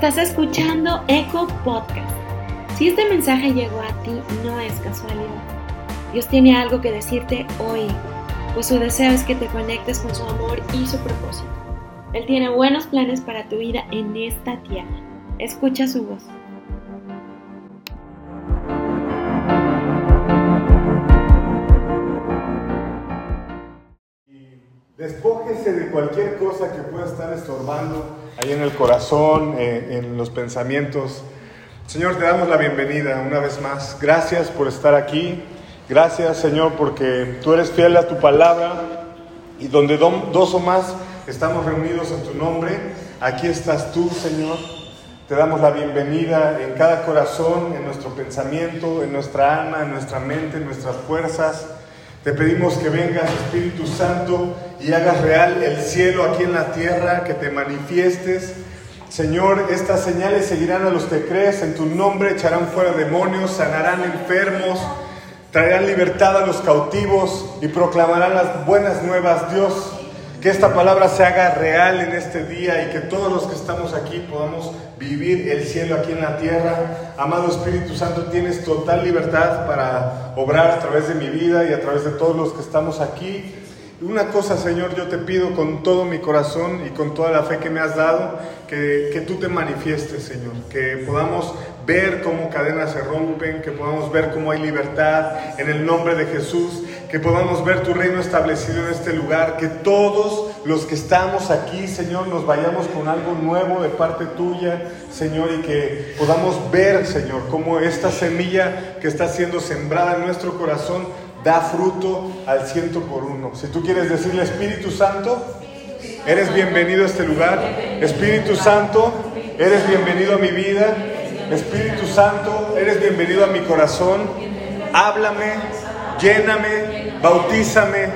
Estás escuchando Eco Podcast. Si este mensaje llegó a ti, no es casualidad. Dios tiene algo que decirte hoy, pues su deseo es que te conectes con su amor y su propósito. Él tiene buenos planes para tu vida en esta tierra. Escucha su voz. Despójese de cualquier cosa que pueda estar estorbando ahí en el corazón, eh, en los pensamientos. Señor, te damos la bienvenida una vez más. Gracias por estar aquí. Gracias, Señor, porque tú eres fiel a tu palabra y donde dos o más estamos reunidos en tu nombre, aquí estás tú, Señor. Te damos la bienvenida en cada corazón, en nuestro pensamiento, en nuestra alma, en nuestra mente, en nuestras fuerzas. Te pedimos que vengas, Espíritu Santo, y hagas real el cielo aquí en la tierra, que te manifiestes. Señor, estas señales seguirán a los que crees, en tu nombre echarán fuera demonios, sanarán enfermos, traerán libertad a los cautivos y proclamarán las buenas nuevas, Dios. Que esta palabra se haga real en este día y que todos los que estamos aquí podamos vivir el cielo aquí en la tierra. Amado Espíritu Santo, tienes total libertad para obrar a través de mi vida y a través de todos los que estamos aquí. Una cosa, Señor, yo te pido con todo mi corazón y con toda la fe que me has dado, que, que, tú te manifiestes, Señor, que podamos ver cómo cadenas se rompen, que podamos ver cómo hay libertad en el nombre de Jesús, que podamos ver tu reino establecido en este lugar, que todos los que estamos aquí, Señor, nos vayamos con algo nuevo de parte tuya, Señor, y que podamos ver, Señor, cómo esta semilla que está siendo sembrada en nuestro corazón da fruto al ciento por uno. Si tú quieres decirle Espíritu Santo, eres bienvenido a este lugar. Espíritu Santo, eres bienvenido a mi vida. Espíritu Santo, eres bienvenido a mi corazón. Háblame, lléname, bautízame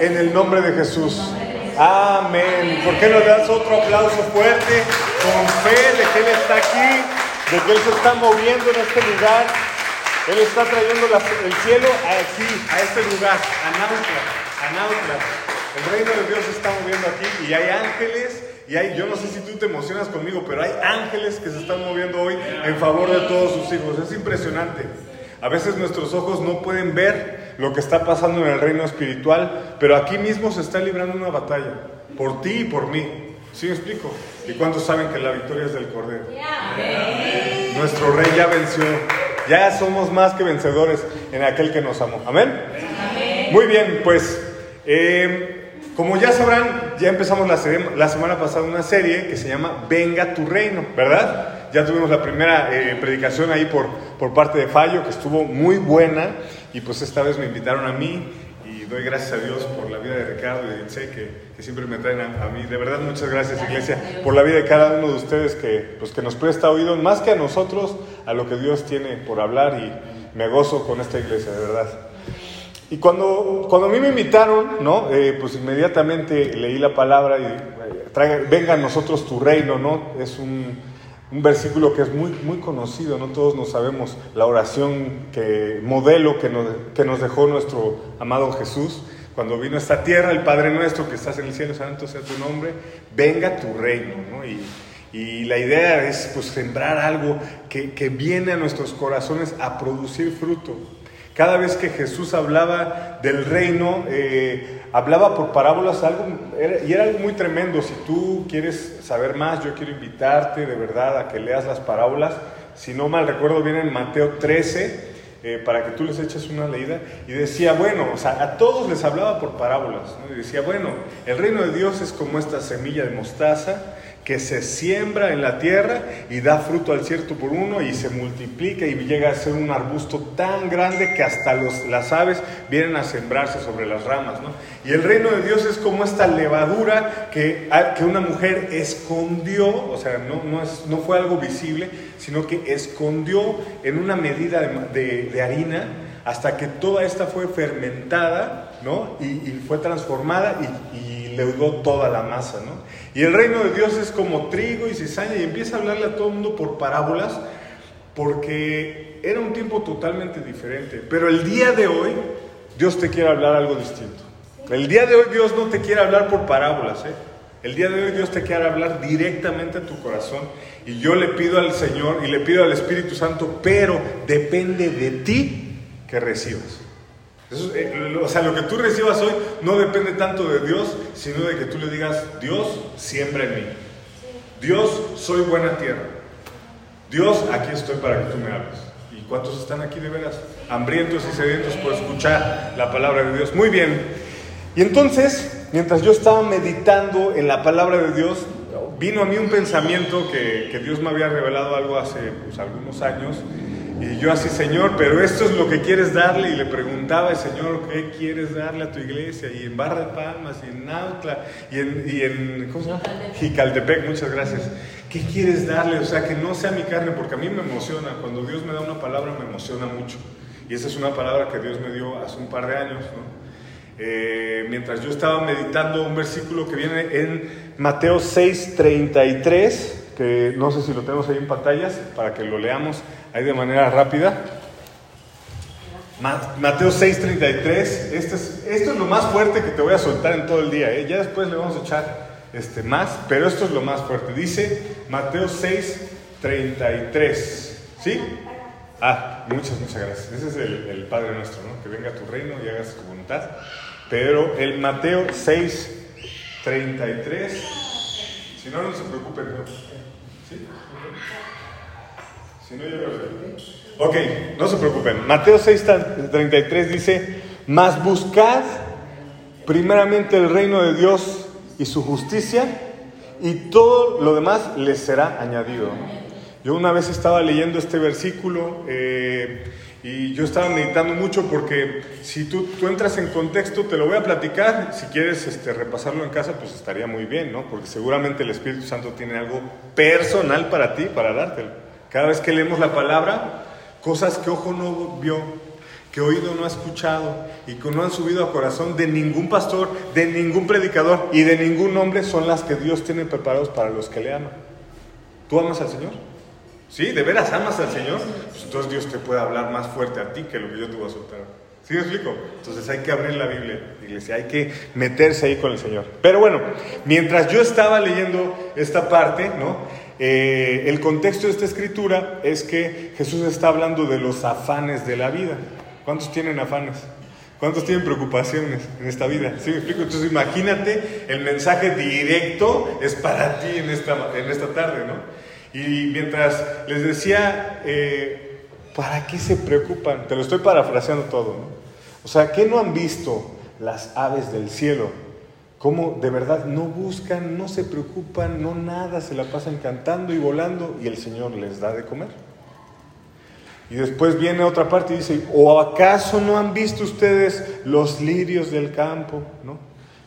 en el nombre de Jesús. Amén. ¿Por qué no le das otro aplauso fuerte con fe de que Él está aquí, de que Él se está moviendo en este lugar? Él está trayendo el cielo aquí, a este lugar, a Nautla, a Nautla. El reino de Dios se está moviendo aquí y hay ángeles y hay, yo no sé si tú te emocionas conmigo, pero hay ángeles que se están moviendo hoy en favor de todos sus hijos. Es impresionante. A veces nuestros ojos no pueden ver lo que está pasando en el reino espiritual, pero aquí mismo se está librando una batalla, por ti y por mí. ¿Sí me explico? ¿Y cuántos saben que la victoria es del Cordero? Nuestro rey ya venció. Ya somos más que vencedores en aquel que nos amó. Amén. Muy bien, pues eh, como ya sabrán, ya empezamos la, la, semana pasada una serie que se llama Venga tu reino, ¿verdad? Ya tuvimos la primera eh, predicación ahí por, por parte de Fallo, que estuvo muy buena, y pues esta vez me invitaron a mí, y doy gracias a Dios por la vida de Ricardo y de Itze, que, que, siempre me traen a, mí. De verdad, muchas gracias, Iglesia, por la vida de cada uno de ustedes que, pues, que nos presta oído, más que a nosotros, a lo que Dios tiene por hablar, y me gozo con esta iglesia, de verdad. Y cuando, cuando a mí me invitaron, ¿no? Eh, pues inmediatamente leí la palabra y eh, venga a nosotros tu reino, ¿no? Es un, un, versículo que es muy, muy conocido, no todos nos sabemos la oración que modelo que nos, que nos dejó nuestro amado Jesús. Cuando vino a esta tierra, el Padre nuestro que estás en el cielo, santo sea tu nombre, venga tu reino, ¿no? Y, y la idea es pues sembrar algo que, que viene a nuestros corazones a producir fruto. Cada vez que Jesús hablaba del reino, eh, hablaba por parábolas algo, y era algo muy tremendo. Si tú quieres saber más, yo quiero invitarte de verdad a que leas las parábolas. Si no mal recuerdo, viene en Mateo 13, eh, para que tú les eches una leída. Y decía, bueno, o sea, a todos les hablaba por parábolas. Y decía, bueno, el reino de Dios es como esta semilla de mostaza que se siembra en la tierra y da fruto al cierto por uno y se multiplica y llega a ser un arbusto tan grande que hasta los, las aves vienen a sembrarse sobre las ramas. ¿no? Y el reino de Dios es como esta levadura que, que una mujer escondió, o sea, no, no, es, no fue algo visible, sino que escondió en una medida de, de, harina hasta que toda esta fue fermentada ¿no? y, y fue transformada y leudó toda la masa. ¿no? Y el reino de Dios es como trigo y cizaña y empieza a hablarle a todo el mundo por parábolas porque era un tiempo totalmente diferente. Pero el día de hoy Dios te quiere hablar algo distinto. El día de hoy Dios no te quiere hablar por parábolas. ¿eh? El día de hoy Dios te quiere hablar directamente a tu corazón Y yo le pido al Señor y le pido al Espíritu Santo, pero depende de ti que recibas. Eh, o sea, lo que tú recibas hoy no depende tanto de Dios, sino de que tú le digas, Dios, siembra en mí. Dios, soy buena tierra. Dios, aquí estoy para que tú me hables. ¿Y cuántos están aquí de veras? Hambrientos y sedientos por escuchar la palabra de Dios. Muy bien. Y entonces, mientras yo estaba meditando en la palabra de Dios, vino a mí un pensamiento que, que Dios me había revelado algo hace pues, algunos años y yo así, Señor, pero esto es lo que quieres darle. Y le preguntaba Señor, ¿qué quieres darle a tu iglesia? Y en Barra de Palmas, y en Nautla, y en, y en ¿cómo se llama? Jicaltepec, muchas gracias. ¿Qué quieres darle? O sea, que no sea mi carne, porque a mí me emociona. Cuando Dios me da una palabra, me emociona mucho. Y esa es una palabra que Dios me dio hace un par de años, ¿no? Eh, mientras yo estaba meditando un versículo que viene en Mateo 6, 33 que no sé si lo tenemos ahí en pantallas para que lo leamos ahí de manera rápida. Mateo 6:33, esto es, esto es lo más fuerte que te voy a soltar en todo el día, ¿eh? ya después le vamos a echar este, más, pero esto es lo más fuerte. Dice Mateo 6:33, ¿sí? Ah, muchas, muchas gracias. Ese es el, el, Padre nuestro, ¿no? Que venga a tu reino y hagas tu voluntad. Pero el Mateo 6:33, si no, no se preocupen. Si no, yo lo Ok, no se preocupen. Mateo 6:33 dice, mas buscad primeramente el reino de Dios y su justicia, y todo lo demás les será añadido. Yo una vez estaba leyendo este versículo eh, y yo estaba meditando mucho porque si tú, tú, entras en contexto, te lo voy a platicar. Si quieres este, repasarlo en casa, pues estaría muy bien, ¿no? Porque seguramente el Espíritu Santo tiene algo personal para ti, para dártelo. Cada vez que leemos la palabra, cosas que ojo no vio, que oído no ha escuchado y que no han subido a corazón de ningún pastor, de ningún predicador y de ningún hombre son las que Dios tiene preparados para los que le aman. ¿Tú amas al Señor? ¿Sí? ¿De veras amas al Señor? Pues entonces Dios te puede hablar más fuerte a ti que lo que yo te voy a soltar. ¿Sí me explico? Entonces hay que abrir la Biblia, iglesia, hay que meterse ahí con el Señor. Pero bueno, mientras yo estaba leyendo esta parte, ¿no? Eh, el contexto de esta escritura es que Jesús está hablando de los afanes de la vida. ¿Cuántos tienen afanes? ¿Cuántos tienen preocupaciones en esta vida? ¿Sí me explico? Entonces imagínate, el mensaje directo es para ti en esta, en esta tarde, ¿no? Y mientras les decía, eh, ¿para qué se preocupan? Te lo estoy parafraseando todo, ¿no? O sea, ¿qué no han visto las aves del cielo? ¿Cómo de verdad no buscan, no se preocupan, no nada, se la pasan cantando y volando y el Señor les da de comer? Y después viene otra parte y dice, ¿o acaso no han visto ustedes los lirios del campo, ¿no?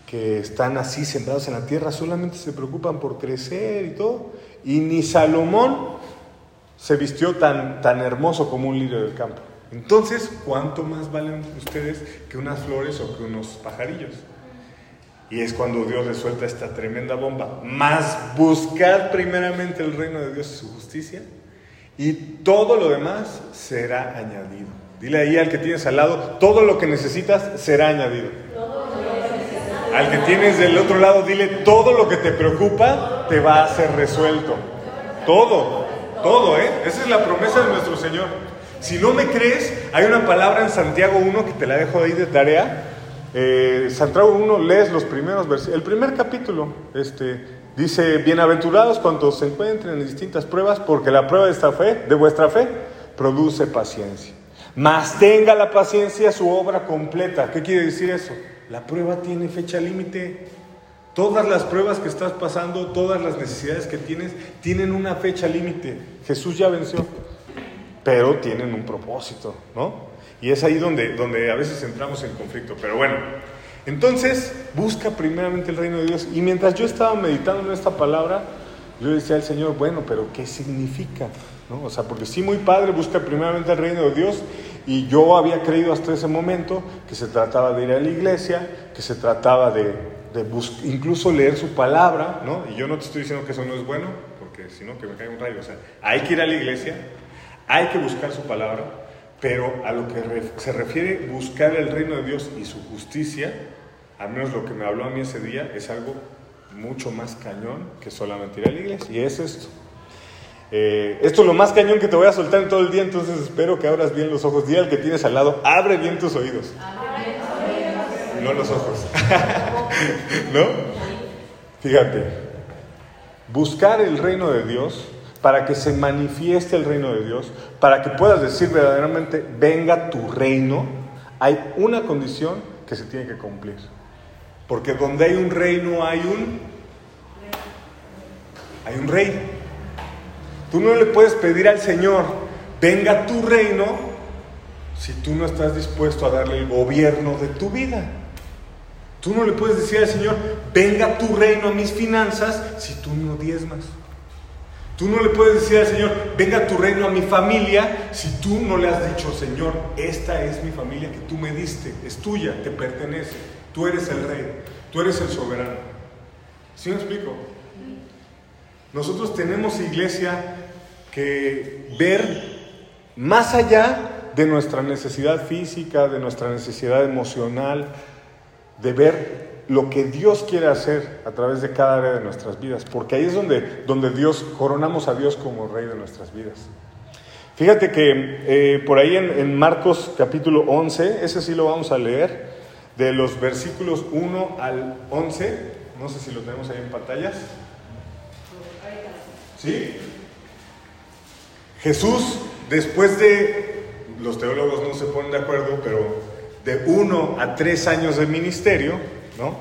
que están así sembrados en la tierra, solamente se preocupan por crecer y todo? Y ni Salomón se vistió tan, tan hermoso como un lirio del campo. Entonces, ¿cuánto más valen ustedes que unas flores o que unos pajarillos? Y es cuando Dios le suelta esta tremenda bomba. Más buscar primeramente el reino de Dios y su justicia, y todo lo demás será añadido. Dile ahí al que tienes al lado, todo lo que necesitas será añadido. Al que tienes del otro lado, dile, todo lo que te preocupa te va a ser resuelto. Todo, todo, ¿eh? Esa es la promesa de nuestro Señor. Si no me crees, hay una palabra en Santiago 1 que te la dejo ahí de tarea. Eh, Santiago 1, lees los primeros versículos. El primer capítulo este, dice, bienaventurados cuantos se encuentren en distintas pruebas, porque la prueba de esta fe, de vuestra fe, produce paciencia. Mas tenga la paciencia su obra completa. ¿Qué quiere decir eso? La prueba tiene fecha límite. Todas las pruebas que estás pasando, todas las necesidades que tienes, tienen una fecha límite. Jesús ya venció, pero tienen un propósito, ¿no? Y es ahí donde, donde a veces entramos en conflicto. Pero bueno, entonces busca primeramente el reino de Dios. Y mientras yo estaba meditando en esta palabra, yo decía al Señor, bueno, pero ¿qué significa? ¿No? O sea, porque sí, muy padre, busca primeramente el reino de Dios y yo había creído hasta ese momento que se trataba de ir a la iglesia, que se trataba de, incluso leer su palabra, ¿no? Y yo no te estoy diciendo que eso no es bueno, porque si no, que me cae un rayo. O sea, hay que ir a la iglesia, hay que buscar su palabra, pero a lo que se refiere buscar el reino de Dios y su justicia, al menos lo que me habló a mí ese día, es algo mucho más cañón que solamente ir a la iglesia. Y es esto. Eh, esto es lo más cañón que te voy a soltar en todo el día, entonces espero que abras bien los ojos. Dile al que tienes al lado, abre bien tus oídos. No los ojos. ¿No? Fíjate, buscar el reino de Dios para que se manifieste el reino de Dios, para que puedas decir verdaderamente, venga tu reino, hay una condición que se tiene que cumplir. Porque donde hay un reino hay un... Hay un rey. Tú no le puedes pedir al Señor, venga tu reino, si tú no estás dispuesto a darle el gobierno de tu vida. Tú no le puedes decir al Señor, venga tu reino a mis finanzas, si tú no diezmas. Tú no le puedes decir al Señor, venga tu reino a mi familia, si tú no le has dicho, Señor, esta es mi familia que tú me diste, es tuya, te pertenece, tú eres el rey, tú eres el soberano. ¿Sí me explico? Nosotros tenemos iglesia que ver más allá de nuestra necesidad física, de nuestra necesidad emocional, de ver lo que Dios quiere hacer a través de cada área de nuestras vidas, porque ahí es donde, donde Dios, coronamos a Dios como Rey de nuestras vidas. Fíjate que eh, por ahí en, en, Marcos capítulo 11, ese sí lo vamos a leer, de los versículos 1 al 11, no sé si lo tenemos ahí en pantallas. ¿Sí? Jesús, después de, los teólogos no se ponen de acuerdo, pero de uno a tres años de ministerio, ¿no?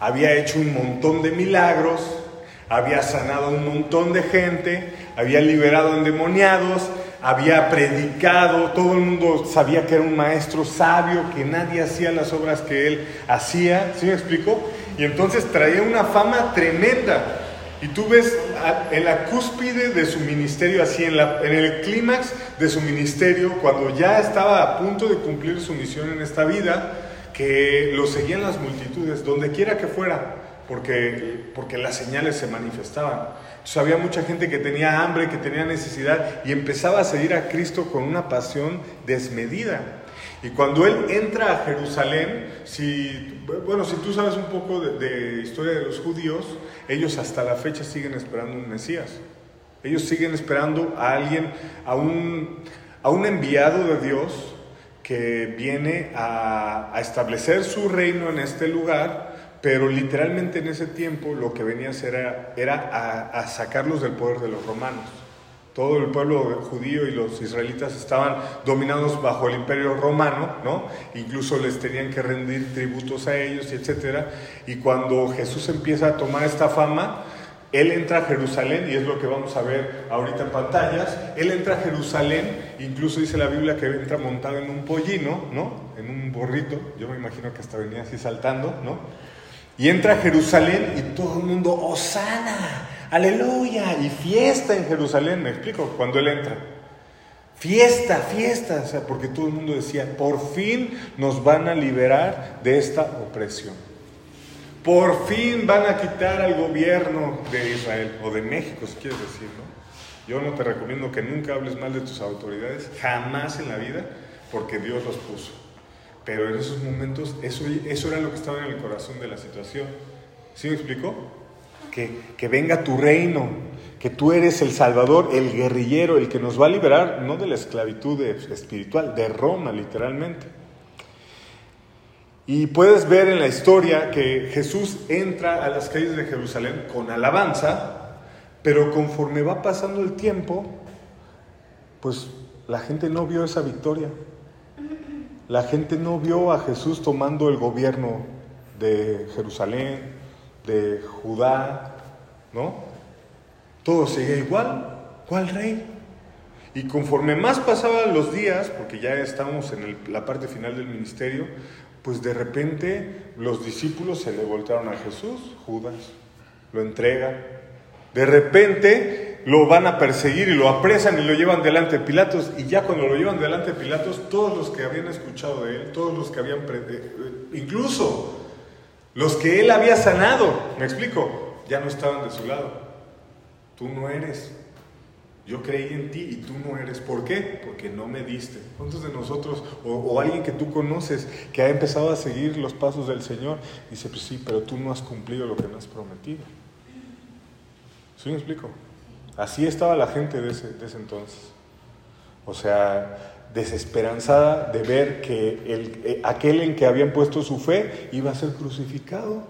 Había hecho un montón de milagros, había sanado un montón de gente, había liberado endemoniados, había predicado, todo el mundo sabía que era un maestro sabio, que nadie hacía las obras que él hacía, ¿sí me explico? Y entonces traía una fama tremenda. Y tú ves en la cúspide de su ministerio, así en, el clímax de su ministerio, cuando ya estaba a punto de cumplir su misión en esta vida, que lo seguían las multitudes, donde quiera que fuera, porque, porque las señales se manifestaban. Entonces había mucha gente que tenía hambre, que tenía necesidad, y empezaba a seguir a Cristo con una pasión desmedida. Y cuando él entra a Jerusalén, si, bueno, si tú sabes un poco de, historia de los judíos, ellos hasta la fecha siguen esperando un Mesías. Ellos siguen esperando a alguien, a un, a un enviado de Dios que viene a, establecer su reino en este lugar, pero literalmente en ese tiempo lo que venía a hacer era, era a sacarlos del poder de los romanos. Todo el pueblo judío y los israelitas estaban dominados bajo el imperio romano, ¿no? Incluso les tenían que rendir tributos a ellos, etc. Y cuando Jesús empieza a tomar esta fama, él entra a Jerusalén, y es lo que vamos a ver ahorita en pantallas, él entra a Jerusalén, incluso dice la Biblia que entra montado en un pollino, ¿no? En un borrito, yo me imagino que hasta venía así saltando, ¿no? Y entra a Jerusalén y todo el mundo, ¡Osana! ¡Aleluya! Y fiesta en Jerusalén, me explico, cuando él entra. Fiesta, fiesta, o sea, porque todo el mundo decía, por fin nos van a liberar de esta opresión. Por fin van a quitar al gobierno de Israel o de México, si quieres decir, ¿no? Yo no te recomiendo que nunca hables mal de tus autoridades, jamás en la vida, porque Dios los puso. Pero en esos momentos, eso, eso era lo que estaba en el corazón de la situación. ¿Sí me explicó? Que, venga tu reino, que tú eres el Salvador, el guerrillero, el que nos va a liberar, no de la esclavitud espiritual, de Roma literalmente. Y puedes ver en la historia que Jesús entra a las calles de Jerusalén con alabanza, pero conforme va pasando el tiempo, pues la gente no vio esa victoria. La gente no vio a Jesús tomando el gobierno de Jerusalén, de Judá, ¿no? Todo sigue igual. ¿Cuál rey? Y conforme más pasaban los días, porque ya estamos en la parte final del ministerio, pues de repente los discípulos se le voltearon a Jesús, Judas lo entrega. De repente lo van a perseguir y lo apresan y lo llevan delante de Pilatos. Y ya cuando lo llevan delante de Pilatos, todos los que habían escuchado de él, todos los que habían, incluso los que él había sanado, me explico, ya no estaban de su lado. Tú no eres. Yo creí en ti y tú no eres. ¿Por qué? Porque no me diste. ¿Cuántos de nosotros, o, alguien que tú conoces, que ha empezado a seguir los pasos del Señor, dice, pues sí, pero tú no has cumplido lo que me has prometido? ¿Sí me explico? Así estaba la gente de ese entonces. O sea, desesperanzada de ver que el, eh, aquel en que habían puesto su fe iba a ser crucificado.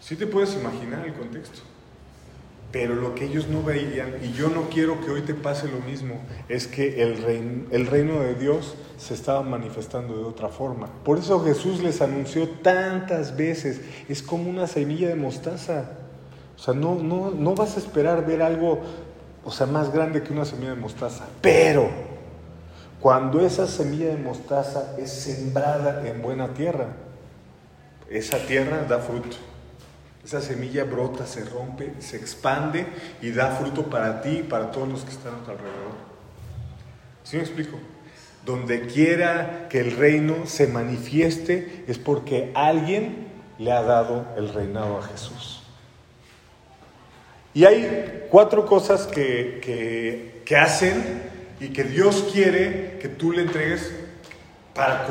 Sí te puedes imaginar el contexto. Pero lo que ellos no veían, y yo no quiero que hoy te pase lo mismo, es que el reino, el reino de Dios se estaba manifestando de otra forma. Por eso Jesús les anunció tantas veces, es como una semilla de mostaza. O sea, no, no, no vas a esperar ver algo, o sea, más grande que una semilla de mostaza. Pero cuando esa semilla de mostaza es sembrada en buena tierra, esa tierra da fruto. Esa semilla brota, se rompe, se expande y da fruto para ti y para todos los que están a tu alrededor. ¿Sí me explico? Donde quiera que el reino se manifieste es porque alguien le ha dado el reinado a Jesús. Y hay cuatro cosas que, que, hacen y que Dios quiere que tú le entregues para,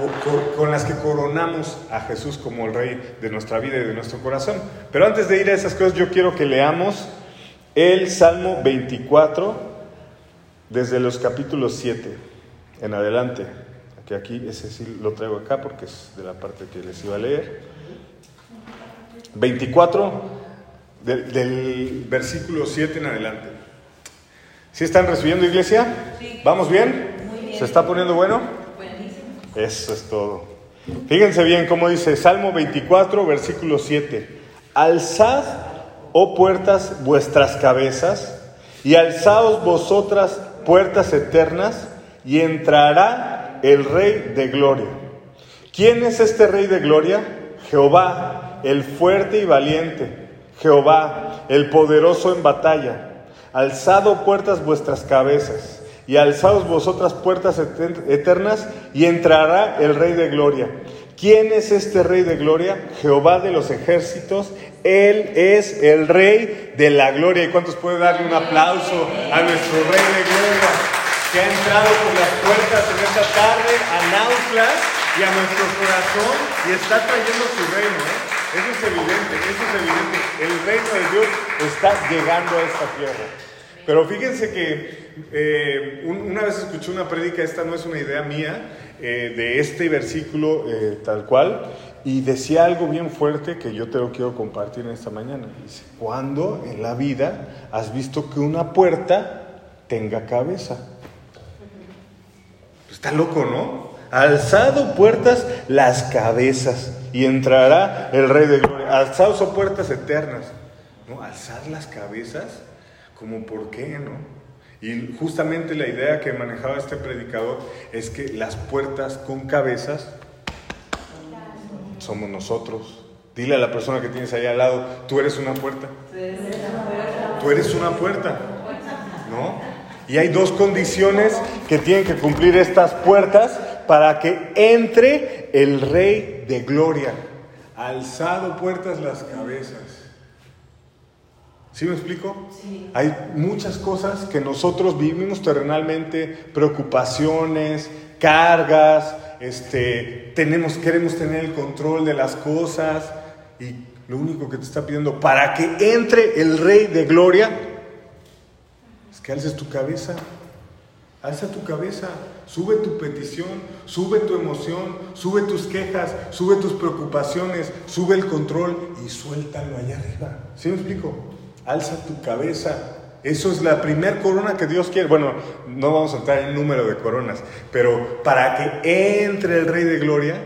con, las que coronamos a Jesús como el Rey de nuestra vida y de nuestro corazón. Pero antes de ir a esas cosas, yo quiero que leamos el Salmo 24 desde los capítulos 7 en adelante. Aquí, aquí, ese sí lo traigo acá porque es de la parte que les iba a leer. 24 del, versículo 7 en adelante. ¿Sí están recibiendo iglesia? ¿Vamos bien? ¿Se está poniendo bueno? Eso es todo. Fíjense bien cómo dice Salmo 24, versículo 7. Alzad, oh puertas, vuestras cabezas, y alzaos vosotras, puertas eternas, y entrará el Rey de Gloria. ¿Quién es este Rey de Gloria? Jehová, el fuerte y valiente Jehová, el poderoso en batalla. Alzado puertas vuestras cabezas, y alzaos vosotras puertas eternas, y entrará el Rey de Gloria. ¿Quién es este Rey de Gloria? Jehová de los ejércitos. Él es el Rey de la Gloria. ¿Y cuántos pueden darle un aplauso a nuestro Rey de Gloria que ha entrado por las puertas en esta tarde a Nautlas y a nuestro corazón y está trayendo su reino? ¿eh? Eso es evidente, eso es evidente. El reino de Dios está llegando a esta tierra. Pero fíjense que eh, una vez escuché una prédica, esta no es una idea mía, eh, de este versículo eh, tal cual, y decía algo bien fuerte que yo te lo quiero compartir en esta mañana. Dice, ¿cuándo en la vida has visto que una puerta tenga cabeza? Está loco, ¿no? Alzado puertas las cabezas y entrará el Rey de Gloria. Alzados son puertas eternas. ¿No? Alzar las cabezas, como por qué, ¿no? Y justamente la idea que manejaba este predicador es que las puertas con cabezas somos nosotros. Dile a la persona que tienes ahí al lado, tú eres una puerta. Tú eres una puerta. ¿No? Y hay dos condiciones que tienen que cumplir estas puertas para que entre el Rey de Gloria. Alzado puertas las cabezas. ¿Sí me explico? Hay muchas cosas que nosotros vivimos terrenalmente, preocupaciones, cargas, este, tenemos, queremos tener el control de las cosas y lo único que te está pidiendo para que entre el Rey de Gloria es que alces tu cabeza, alza tu cabeza. Sube tu petición, sube tu emoción, sube tus quejas, sube tus preocupaciones, sube el control y suéltalo allá arriba. ¿Sí me explico? Alza tu cabeza. Eso es la primer corona que Dios quiere. Bueno, no vamos a entrar en número de coronas, pero para que entre el Rey de Gloria,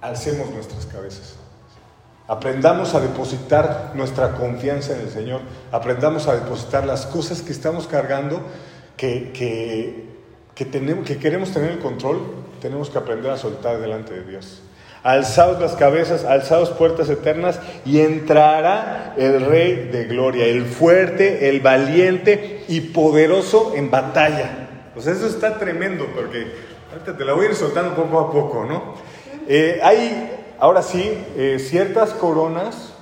alcemos nuestras cabezas. Aprendamos a depositar nuestra confianza en el Señor. Aprendamos a depositar las cosas que estamos cargando, que, que que, tenemos, que queremos tener el control, tenemos que aprender a soltar delante de Dios. Alzaos las cabezas, alzaos puertas eternas y entrará el Rey de Gloria, el fuerte, el valiente y poderoso en batalla. Pues eso está tremendo porque ahorita te la voy a ir soltando poco a poco, ¿no? Eh, hay, ahora sí, eh, ciertas coronas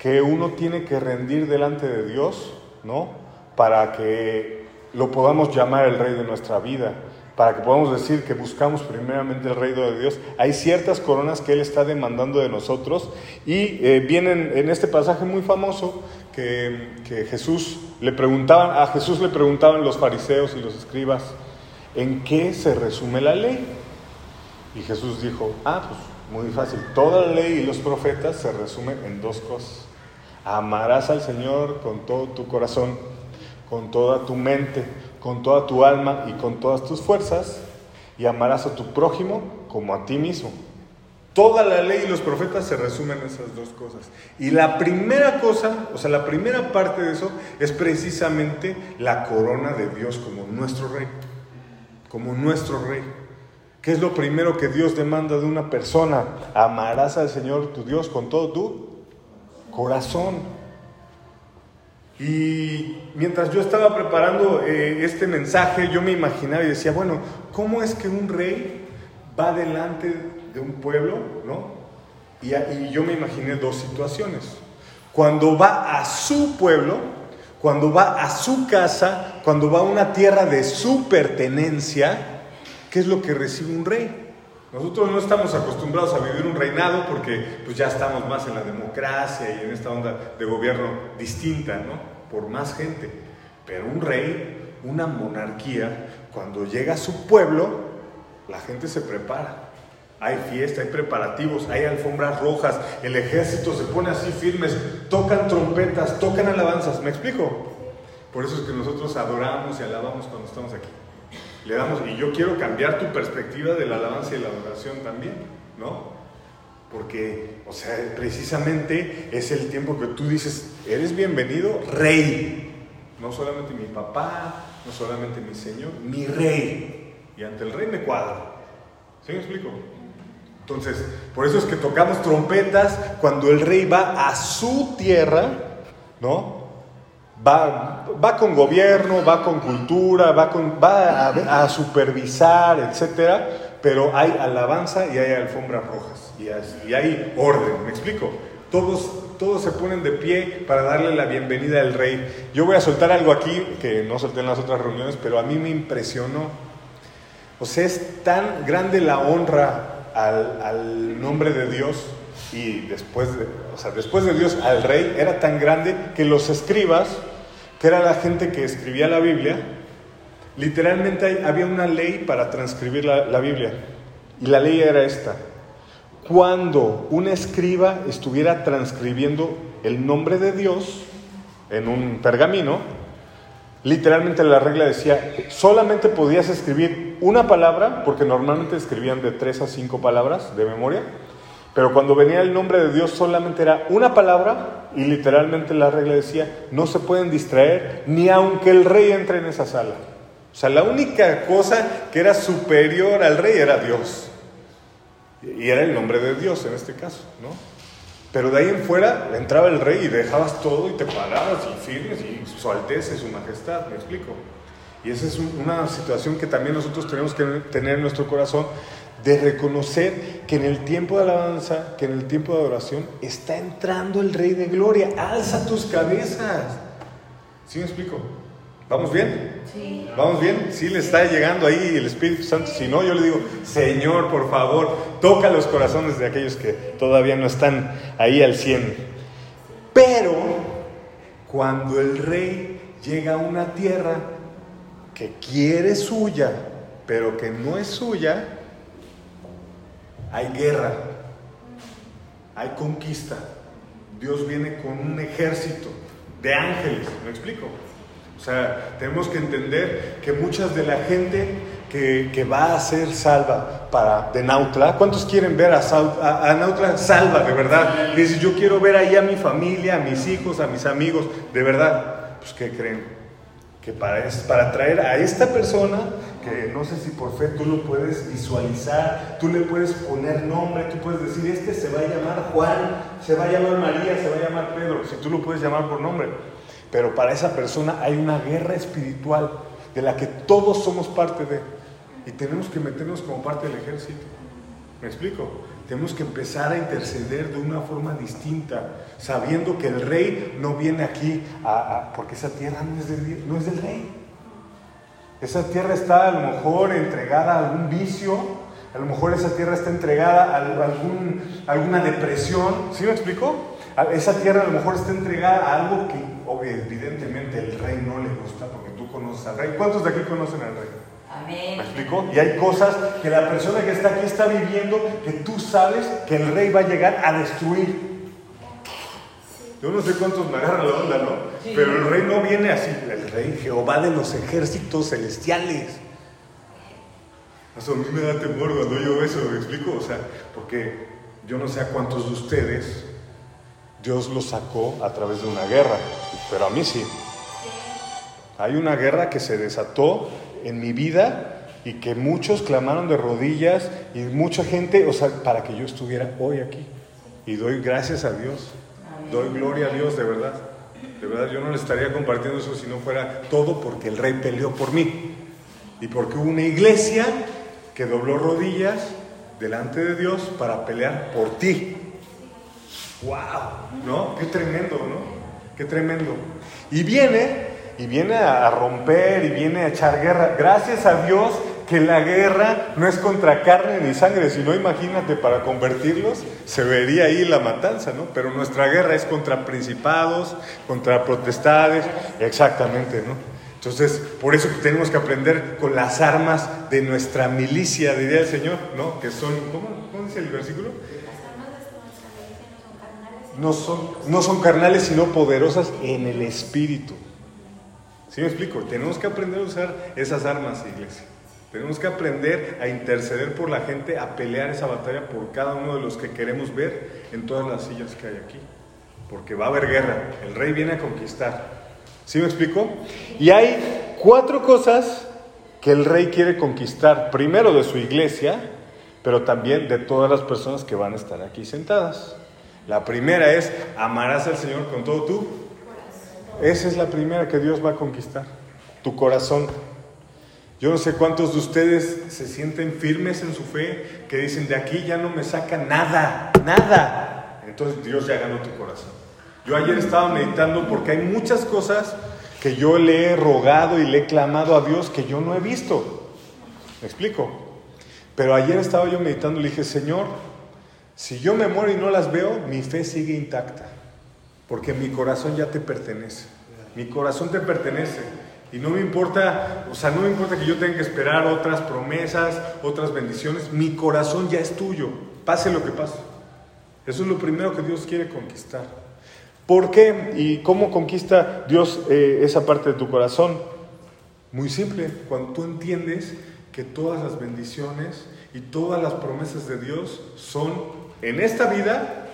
que uno tiene que rendir delante de Dios, ¿no? Para que lo podamos llamar el rey de nuestra vida. para que podamos decir que buscamos primeramente el reino de Dios. Hay ciertas coronas que Él está demandando de nosotros y eh, vienen en este pasaje muy famoso que, que, Jesús le preguntaban, a Jesús le preguntaban los fariseos y los escribas, ¿en qué se resume la ley? Y Jesús dijo, ah, pues muy fácil, toda la ley y los profetas se resumen en dos cosas. Amarás al Señor con todo tu corazón, con toda tu mente, con toda tu alma y con todas tus fuerzas, y amarás a tu prójimo como a ti mismo. Toda la ley y los profetas se resumen en esas dos cosas. Y la primera cosa, o sea, la primera parte de eso es precisamente la corona de Dios como nuestro rey. Como nuestro rey. ¿Qué es lo primero que Dios demanda de una persona? Amarás al Señor tu Dios con todo tu corazón. Y mientras yo estaba preparando eh, este mensaje, yo me imaginaba y decía, bueno, ¿cómo es que un rey va delante de un pueblo? ¿no? Y, y yo me imaginé dos situaciones. Cuando va a su pueblo, cuando va a su casa, cuando va a una tierra de su pertenencia, ¿Qué es lo que recibe un rey? Nosotros no estamos acostumbrados a vivir un reinado porque pues ya estamos más en la democracia y en esta onda de gobierno distinta, ¿no? Por más gente. Pero un rey, una monarquía, cuando llega a su pueblo, la gente se prepara. Hay fiesta, hay preparativos, hay alfombras rojas, el ejército se pone así firmes, tocan trompetas, tocan alabanzas. ¿Me explico? Por eso es que nosotros adoramos y alabamos cuando estamos aquí le damos, y yo quiero cambiar tu perspectiva de la alabanza y la adoración también, ¿no? Porque, o sea, precisamente es el tiempo que tú dices, eres bienvenido, rey. No solamente mi papá, no solamente mi Señor, mi rey. Y ante el rey me cuadro. ¿Sí me explico? Entonces, por eso es que tocamos trompetas cuando el rey va a su tierra, ¿no? Va, va con gobierno, va con cultura, va, con, a, supervisar, etcétera, pero hay alabanza y hay alfombras rojas y hay, orden, ¿me explico? Todos, todos se ponen de pie para darle la bienvenida al rey. Yo voy a soltar algo aquí que no solté en las otras reuniones, pero a mí me impresionó. O sea, es tan grande la honra al, nombre de Dios y después de, o sea, después de Dios al rey era tan grande que los escribas que era la gente que escribía la Biblia, literalmente había una ley para transcribir la, Biblia. Y la ley era esta. Cuando un escriba estuviera transcribiendo el nombre de Dios en un pergamino, literalmente la regla decía, solamente podías escribir una palabra, porque normalmente escribían de tres a cinco palabras de memoria, pero cuando venía el nombre de Dios solamente era una palabra y literalmente la regla decía, no se pueden distraer ni aunque el rey entre en esa sala. O sea, la única cosa que era superior al rey era Dios. Y era el nombre de Dios en este caso, ¿no? Pero de ahí en fuera entraba el rey y dejabas todo y te parabas y firmes y su alteza y su majestad, me explico. Y esa es una situación que también nosotros tenemos que tener en nuestro corazón de reconocer que en el tiempo de alabanza, que en el tiempo de adoración, está entrando el Rey de Gloria. Alza tus cabezas. ¿Sí me explico? ¿Vamos bien? Sí. ¿Vamos bien? Sí le está llegando ahí el Espíritu Santo. Si no, yo le digo, Señor, por favor, toca los corazones de aquellos que todavía no están ahí al 100. Pero cuando el rey llega a una tierra que quiere suya, pero que no es suya, hay guerra, hay conquista. Dios viene con un ejército de ángeles, ¿me explico? O sea, tenemos que entender que muchas de la gente que, va a ser salva para, de Nautla, ¿cuántos quieren ver a, a, Nautla salva de verdad? Dice, yo quiero ver ahí a mi familia, a mis hijos, a mis amigos, de verdad. Pues, ¿qué creen? que para, para traer a esta persona, no sé si por fe tú lo puedes visualizar, tú le puedes poner nombre, tú puedes decir, este se va a llamar Juan, se va a llamar María, se va a llamar Pedro, si tú lo puedes llamar por nombre. Pero para esa persona hay una guerra espiritual de la que todos somos parte de. Y tenemos que meternos como parte del ejército. ¿Me explico? Tenemos que empezar a interceder de una forma distinta, sabiendo que el rey no viene aquí porque esa tierra no es, del, no es del rey. Esa tierra está a lo mejor entregada a algún vicio, a lo mejor esa tierra está entregada a algún, alguna depresión. ¿Sí me explico? Esa tierra a lo mejor está entregada a algo que evidentemente el rey no le gusta porque tú conoces al rey. ¿Cuántos de aquí conocen al rey? Amén. ¿Me explico? Y hay cosas que la persona que está aquí está viviendo que tú sabes que el rey va a llegar a destruir. Yo no sé cuántos me agarran la onda, ¿no? Pero el rey no viene así, el rey Jehová de los ejércitos celestiales. Eso a mí me da temor cuando yo eso, ¿me explico? O sea, porque yo no sé a cuántos de ustedes Dios los sacó a través de una guerra, pero a mí sí. Hay una guerra que se desató en mi vida y que muchos clamaron de rodillas y mucha gente, o sea, para que yo estuviera hoy aquí. Y doy gracias a Dios, doy gloria a Dios, de verdad. De verdad, yo no le estaría compartiendo eso si no fuera todo porque el rey peleó por mí. Y porque hubo una iglesia que dobló rodillas delante de Dios para pelear por ti. ¡Wow! ¿No? Qué tremendo, ¿no? Qué tremendo. Y viene y viene a romper y viene a echar guerra. Gracias a Dios que la guerra no es contra carne ni sangre, sino imagínate, para convertirlos se vería ahí la matanza, ¿no? Pero nuestra guerra es contra principados, contra potestades, exactamente, ¿no? Entonces, por eso tenemos que aprender con las armas de nuestra milicia, diría el Señor, ¿no? Que son, ¿cómo, ¿cómo dice el versículo? No son, no son carnales, sino poderosas en el espíritu. ¿Sí me explico? Tenemos que aprender a usar esas armas, iglesia. Tenemos que aprender a interceder por la gente, a pelear esa batalla por cada uno de los que queremos ver en todas las sillas que hay aquí. Porque va a haber guerra. El rey viene a conquistar. ¿Sí me explico? Y hay cuatro cosas que el rey quiere conquistar. Primero de su iglesia, pero también de todas las personas que van a estar aquí sentadas. La primera es, amarás al Señor con todo tu esa es la primera que Dios va a conquistar, tu corazón. Yo no sé cuántos de ustedes se sienten firmes en su fe, que dicen, de aquí ya no me saca nada, nada. Entonces Dios ya ganó tu corazón. Yo ayer estaba meditando porque hay muchas cosas que yo le he rogado y le he clamado a Dios que yo no he visto. ¿Me explico? Pero ayer estaba yo meditando y le dije, Señor, si yo me muero y no las veo, mi fe sigue intacta porque mi corazón ya te pertenece. Mi corazón te pertenece. Y no me importa, o sea, no me importa que yo tenga que esperar otras promesas, otras bendiciones. Mi corazón ya es tuyo, pase lo que pase. Eso es lo primero que Dios quiere conquistar. ¿Por qué y cómo conquista Dios eh, esa parte de tu corazón? Muy simple, cuando tú entiendes que todas las bendiciones y todas las promesas de Dios son en esta vida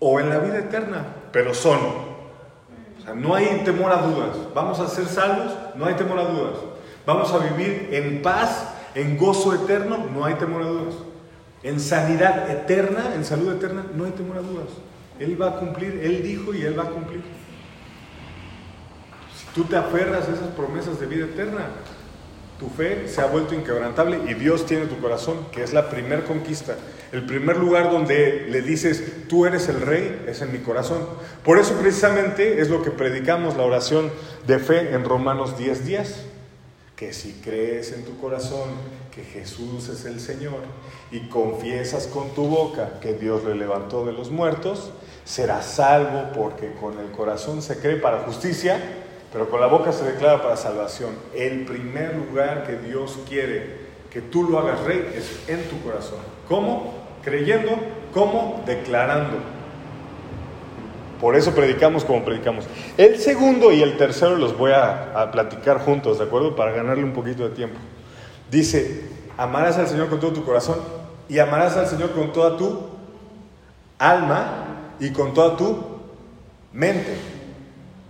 o en la vida eterna pero son. O sea, no hay temor a dudas. Vamos a ser salvos, no hay temor a dudas. Vamos a vivir en paz, en gozo eterno, no hay temor a dudas. En sanidad eterna, en salud eterna, no hay temor a dudas. Él va a cumplir, Él dijo y Él va a cumplir. Si tú te aferras a esas promesas de vida eterna, tu fe se ha vuelto inquebrantable y Dios tiene tu corazón, que es la primer conquista. El primer lugar donde le dices, tú eres el rey, es en mi corazón. Por eso precisamente es lo que predicamos la oración de fe en Romanos 10 días. Que si crees en tu corazón que Jesús es el Señor y confiesas con tu boca que Dios le levantó de los muertos, serás salvo porque con el corazón se cree para justicia pero con la boca se declara para salvación. El primer lugar que Dios quiere que tú lo hagas rey es en tu corazón. ¿Cómo? Creyendo, ¿cómo? Declarando. Por eso predicamos como predicamos. El segundo y el tercero los voy a, a, platicar juntos, ¿de acuerdo? Para ganarle un poquito de tiempo. Dice, amarás al Señor con todo tu corazón y amarás al Señor con toda tu alma y con toda tu mente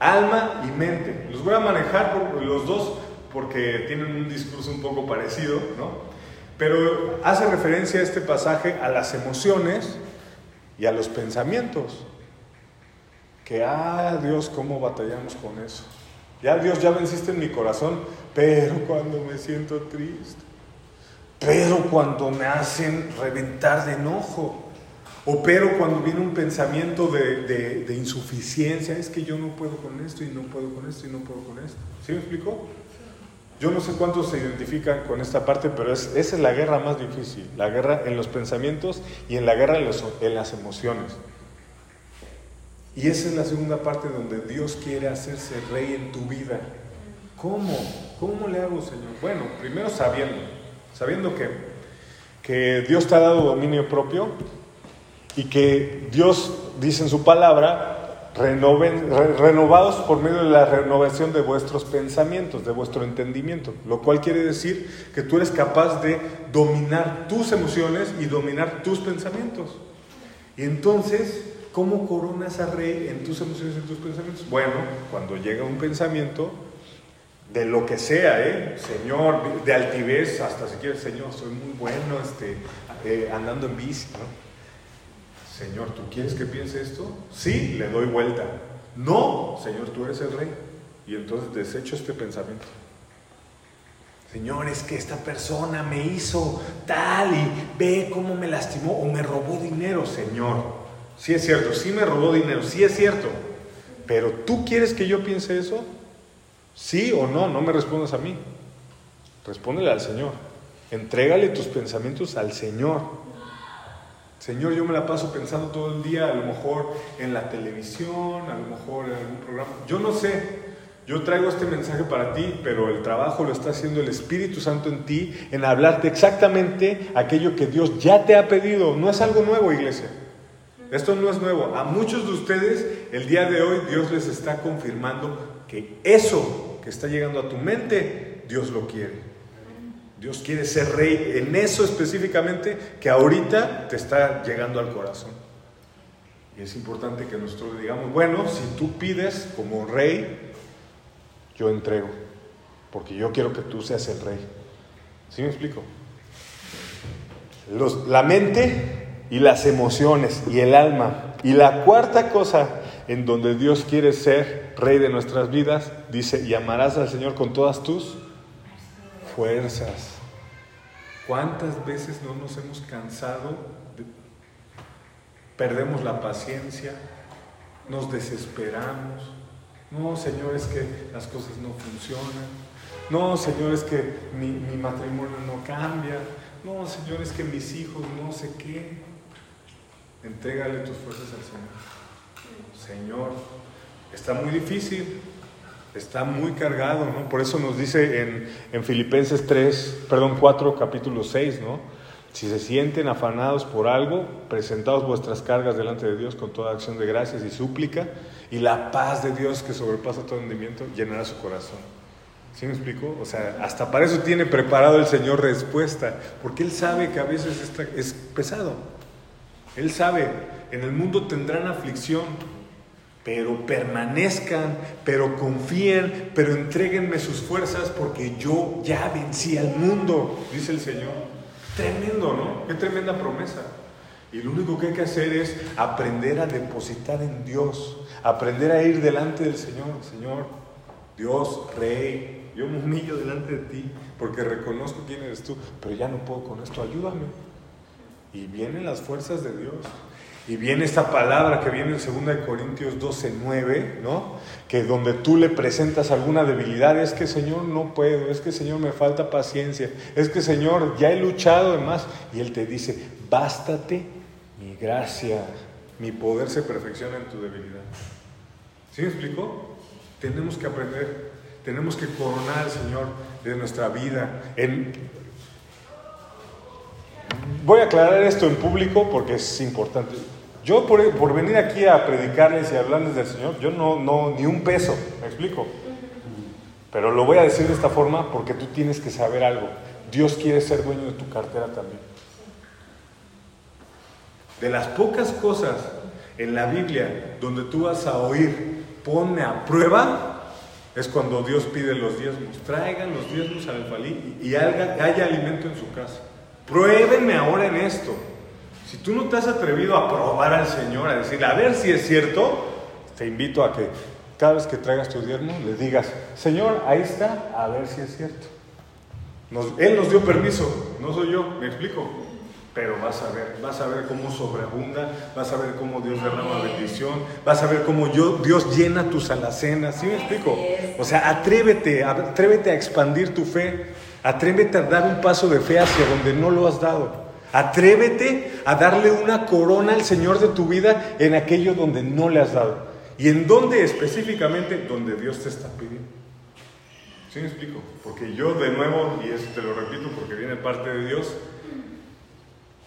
alma y mente. Los voy a manejar los dos porque tienen un discurso un poco parecido, ¿no? Pero hace referencia a este pasaje a las emociones y a los pensamientos. Que, ah, Dios, ¿cómo batallamos con eso? Ya, Dios, ya venciste en mi corazón, pero cuando me siento triste, pero cuando me hacen reventar de enojo, o pero cuando viene un pensamiento de, insuficiencia, es que yo no puedo con esto y no puedo con esto y no puedo con esto. ¿Sí me explico? Yo no sé cuántos se identifican con esta parte, pero es, esa es la guerra más difícil, la guerra en los pensamientos y en la guerra en, en las emociones. Y esa es la segunda parte donde Dios quiere hacerse rey en tu vida. ¿Cómo? ¿Cómo le hago, Señor? Bueno, primero sabiendo, sabiendo que, que Dios te ha dado dominio propio y que Dios dice en su palabra, renoven, renovados por medio de la renovación de vuestros pensamientos, de vuestro entendimiento, lo cual quiere decir que tú eres capaz de dominar tus emociones y dominar tus pensamientos. Y entonces, ¿cómo coronas a rey en tus emociones y en tus pensamientos? Bueno, cuando llega un pensamiento, de lo que sea, ¿eh? Señor, de altivez, hasta si quieres, Señor, soy muy bueno este, eh, andando en bici, ¿no? Señor, ¿tú quieres que piense esto? Sí, le doy vuelta. No, Señor, tú eres el rey. Y entonces desecho este pensamiento. Señor, es que esta persona me hizo tal y ve cómo me lastimó o me robó dinero, Señor. Sí es cierto, sí me robó dinero, sí es cierto. Pero tú quieres que yo piense eso? Sí o no, no me respondas a mí. Respóndele al Señor. Entrégale tus pensamientos al Señor. Señor, yo me la paso pensando todo el día, a lo mejor en la televisión, a lo mejor en algún programa. Yo no sé, yo traigo este mensaje para ti, pero el trabajo lo está haciendo el Espíritu Santo en ti, en hablarte exactamente aquello que Dios ya te ha pedido. No es algo nuevo, iglesia. Esto no es nuevo. A muchos de ustedes, el día de hoy, Dios les está confirmando que eso que está llegando a tu mente, Dios lo quiere. Dios quiere ser rey en eso específicamente que ahorita te está llegando al corazón. Y es importante que nosotros digamos, bueno, si tú pides como rey, yo entrego, porque yo quiero que tú seas el rey. ¿Sí me explico? la mente y las emociones y el alma. Y la cuarta cosa en donde Dios quiere ser rey de nuestras vidas, dice, y amarás al Señor con todas tus fuerzas. ¿Cuántas veces no nos hemos cansado? perdemos la paciencia, nos desesperamos. No, Señor, es que las cosas no funcionan. No, Señor, es que mi, mi matrimonio no cambia. No, Señor, es que mis hijos no sé qué. Entrégale tus fuerzas al Señor. Señor, está muy difícil, está muy cargado, ¿no? Por eso nos dice en, en Filipenses 3, perdón, 4, capítulo 6, ¿no? Si se sienten afanados por algo, presentaos vuestras cargas delante de Dios con toda acción de gracias y súplica, y la paz de Dios que sobrepasa todo entendimiento llenará su corazón. ¿Sí me explico? O sea, hasta para eso tiene preparado el Señor respuesta, porque Él sabe que a veces es pesado. Él sabe, en el mundo tendrán aflicción, pero permanezcan, pero confíen, pero entreguenme sus fuerzas porque yo ya vencí al mundo, dice el Señor. Tremendo, ¿no? Qué tremenda promesa. Y lo único que hay que hacer es aprender a depositar en Dios, aprender a ir delante del Señor. Señor, Dios, Rey, yo me humillo delante de ti porque reconozco quién eres tú, pero ya no puedo con esto, ayúdame. Y vienen las fuerzas de Dios. Y viene esta palabra que viene en 2 Corintios 12, 9, ¿no? Que donde tú le presentas alguna debilidad, es que Señor no puedo, es que Señor me falta paciencia, es que Señor ya he luchado más. Y Él te dice, bástate mi gracia, mi poder se perfecciona en tu debilidad. ¿Sí me explicó? Tenemos que aprender, tenemos que coronar al Señor de nuestra vida. En, Voy a aclarar esto en público porque es importante. Yo por, venir aquí a predicarles y hablarles del Señor, yo no, no, ni un peso, ¿me explico? Pero lo voy a decir de esta forma porque tú tienes que saber algo. Dios quiere ser dueño de tu cartera también. De las pocas cosas en la Biblia donde tú vas a oír, ponme a prueba, es cuando Dios pide los diezmos. Traigan los diezmos al alfalí y haya alimento en su casa. Pruébenme ahora en esto. Si tú no te has atrevido a probar al Señor, a decirle, a ver si es cierto, te invito a que cada vez que traigas tu diezmo le digas, Señor, ahí está, a ver si es cierto. él nos dio permiso, no soy yo, me explico. pero vas a ver, vas a ver cómo sobreabunda, vas a ver cómo Dios derrama bendición, vas a ver cómo yo, Dios llena tus alacenas, ¿sí me explico? O sea, atrévete, atrévete a expandir tu fe, atrévete a dar un paso de fe hacia donde no lo has dado. Atrévete a darle una corona al Señor de tu vida en aquello donde no le has dado. ¿Y en dónde específicamente? Donde Dios te está pidiendo. ¿Sí me explico? Porque yo de nuevo, y eso te lo repito porque viene parte de Dios,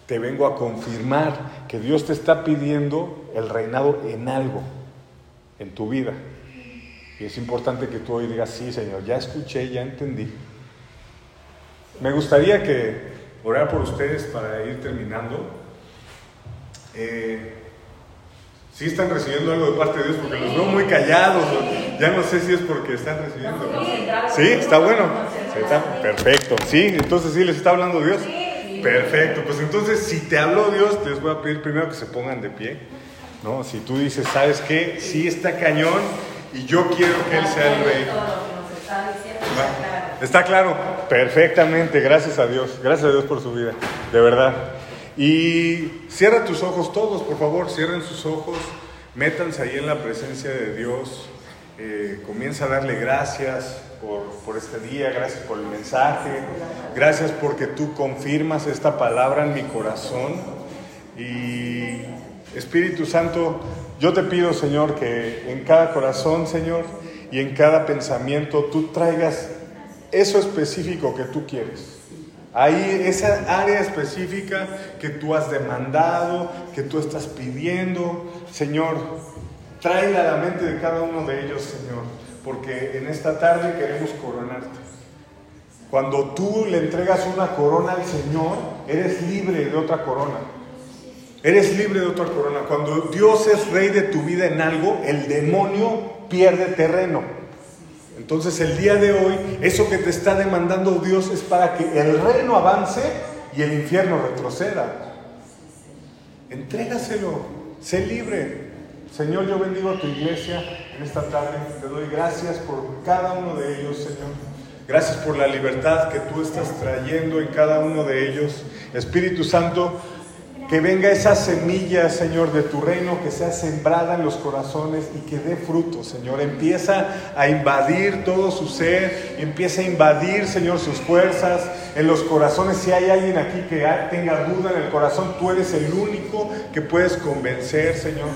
te vengo a confirmar que Dios te está pidiendo el reinado en algo, en tu vida. Y es importante que tú hoy digas, sí, Señor, ya escuché, ya entendí. Me gustaría que orar por ustedes para ir terminando. Eh, sí están recibiendo algo de parte de Dios porque los veo muy callados. Ya no sé si es porque están recibiendo. Sí, está bueno. perfecto. Sí, entonces sí les está hablando Dios. Perfecto, pues entonces si te habló Dios, les voy a pedir primero que se pongan de pie. ¿no? Si tú dices, ¿sabes qué? Sí está cañón y yo quiero que Él sea el rey. Está claro, perfectamente, gracias a Dios, gracias a Dios por su vida, de verdad. Y cierra tus ojos todos, por favor, cierren sus ojos, métanse ahí en la presencia de Dios, eh, comienza a darle gracias, por, este día, gracias por el mensaje, gracias porque tú confirmas esta palabra en mi corazón. Y Espíritu Santo, yo te pido, Señor, que en cada corazón, Señor, y en cada pensamiento tú traigas eso específico que tú quieres. Ahí, esa área específica que tú has demandado, que tú estás pidiendo, Señor, tráela a la mente de cada uno de ellos, Señor porque en esta tarde queremos coronarte. Cuando tú le entregas una corona al Señor, eres libre de otra corona. Eres libre de otra corona. Cuando Dios es rey de tu vida en algo, el demonio pierde terreno. Entonces el día de hoy, eso que te está demandando Dios es para que el reino avance y el infierno retroceda. Entrégaselo, sé libre. Señor, yo bendigo a tu iglesia en esta tarde. Te doy gracias por cada uno de ellos, Señor. Gracias por la libertad que tú estás trayendo en cada uno de ellos. Espíritu Santo, que venga esa semilla, Señor, de tu reino, que sea sembrada en los corazones y que dé fruto, Señor. Empieza a invadir todo su ser, empieza a invadir, Señor, sus fuerzas en los corazones. Si hay alguien aquí que tenga duda en el corazón, tú eres el único que puedes convencer, Señor.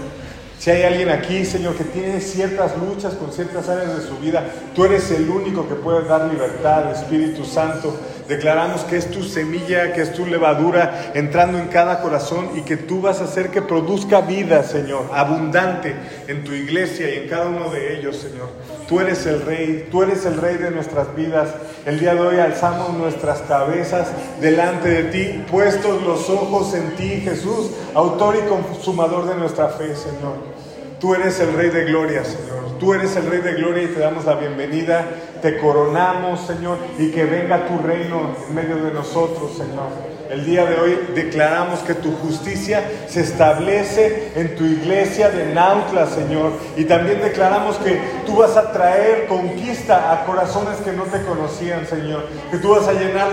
Si hay alguien aquí, Señor, que tiene ciertas luchas con ciertas áreas de su vida, tú eres el único que puede dar libertad, Espíritu Santo. Declaramos que es tu semilla, que es tu levadura entrando en cada corazón y que tú vas a hacer que produzca vida, Señor, abundante en tu iglesia y en cada uno de ellos, Señor. Tú eres el rey, tú eres el rey de nuestras vidas. El día de hoy alzamos nuestras cabezas delante de ti, puestos los ojos en ti, Jesús, autor y consumador de nuestra fe, Señor. Tú eres el Rey de Gloria, Señor. Tú eres el Rey de Gloria y te damos la bienvenida. Te coronamos, Señor, y que venga tu reino en medio de nosotros, Señor. El día de hoy declaramos que tu justicia se establece en tu iglesia de Nautla, Señor. Y también declaramos que tú vas a traer conquista a corazones que no te conocían, Señor. Que tú vas a llenar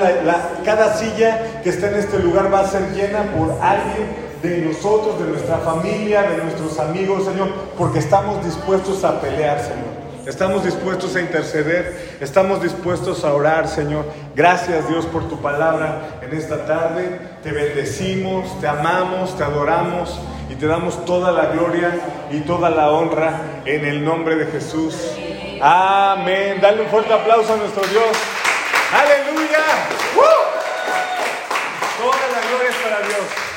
cada silla que está en este lugar va a ser llena por alguien de nosotros, de nuestra familia, de nuestros amigos, Señor, porque estamos dispuestos a pelear, Señor. Estamos dispuestos a interceder, estamos dispuestos a orar, Señor. Gracias, Dios, por tu palabra en esta tarde. Te bendecimos, te amamos, te adoramos y te damos toda la gloria y toda la honra en el nombre de Jesús. Amén. Dale un fuerte aplauso a nuestro Dios. Aleluya la gloria es para Dios.